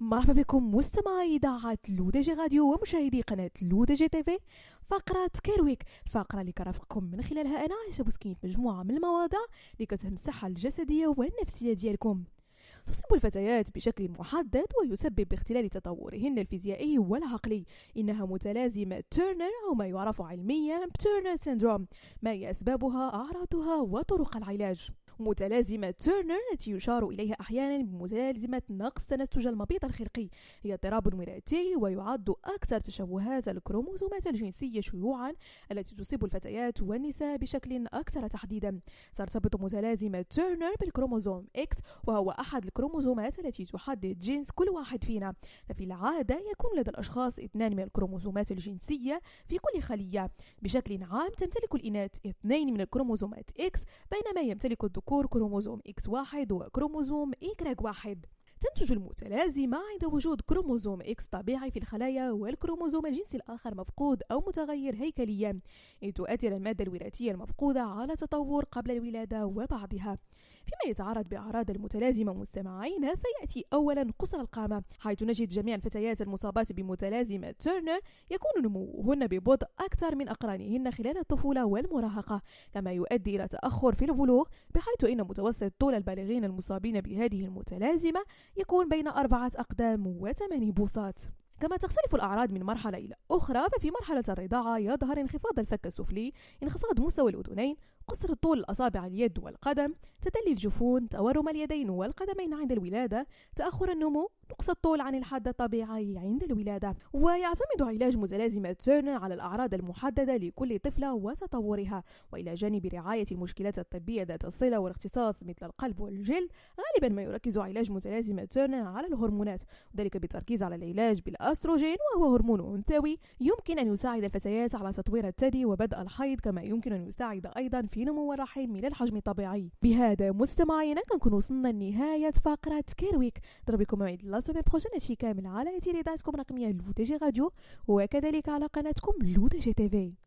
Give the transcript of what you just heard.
مرحبا بكم مستمعي إذاعة L'ODJ Radio ومشاهدي قناة L'ODJ TV. فقرة Care Week الفقرة اللي كرافقكم من خلالها أنا عايشة بوسكين في مجموعة من المواضيع اللي كتهم الصحة الجسدية والنفسية ديالكم. تصيب الفتيات بشكل محدد ويسبب باختلال تطورهن الفيزيائي والعقلي. إنها متلازمة تيرنر أو ما يعرف علميا ب Turner Syndrome ما هي أسبابها أعراضها وطرق العلاج. متلازمة. تيرنر التي يشار إليها أحيانا بمتلازمة نقص تنسج المبيض الخلقي هي اضطراب وراثي ويعد أكثر تشوهات الكروموزومات الجنسية شيوعا التي تصيب الفتيات والنساء بشكل أكثر تحديدا. ترتبط متلازمة تيرنر بالكروموزوم إكس وهو أحد الكروموزومات التي تحدد جنس كل واحد فينا. ففي العادة يكون لدى الأشخاص اثنان من الكروموزومات الجنسية في كل خلية. بشكل عام تمتلك الإناث اثنين من الكروموزومات إكس بينما يمتلك الذكور كروموزوم إكس واحد وكروموزوم إيغريك واحد. تنتج المتلازمة عند وجود كروموزوم إكس طبيعي في الخلايا والكروموزوم الجنسي الآخر مفقود أو متغير هيكليا. إذ تؤثر المادة الوراثية المفقودة على تطور قبل الولادة وبعدها فيما يتعلق بأعراض المتلازمة مستمعينا فيأتي أولا قصر القامة حيث نجد جميع الفتيات المصابات بمتلازمة تيرنر. يكون نموهن ببطء أكثر من أقرانهن خلال الطفولة والمراهقة كما يؤدي إلى تأخر في البلوغ بحيث إن متوسط طول البالغين المصابين بهذه المتلازمة يكون بين أربعة أقدام وثماني بوصات. كما تختلف الأعراض من مرحلة إلى أخرى ففي مرحلة الرضاعة يظهر انخفاض الفك السفلي انخفاض مستوى الأذنين قصر طول الأصابع اليد والقدم تدلي الجفون تورم اليدين والقدمين عند الولادة تأخر النمو نقص الطول عن الحد الطبيعي عند الولادة ويعتمد علاج متلازمة تيرنر على الأعراض المحددة لكل طفلة وتطورها. وإلى جانب رعاية المشكلات الطبية ذات الصلة والاختصاص مثل القلب والجلد غالبا ما يركز علاج متلازمة تيرنر على الهرمونات وذلك بالتركيز على العلاج بالأستروجين وهو هرمون أنثوي. يمكن أن يساعد الفتيات على تطوير الثدي وبدء الحيض كما يمكن أن يساعد أيضا في نمو الرحم من الحجم الطبيعي. بهذا مستمعينا كنكون وصلنا لنهاية فقرة Care Week ضربكم موعد la semaine prochaine هادشي كامل على إذاعتكم الرقمية L'ODJ Radio وكذلك على قناتكم L'ODJ TV.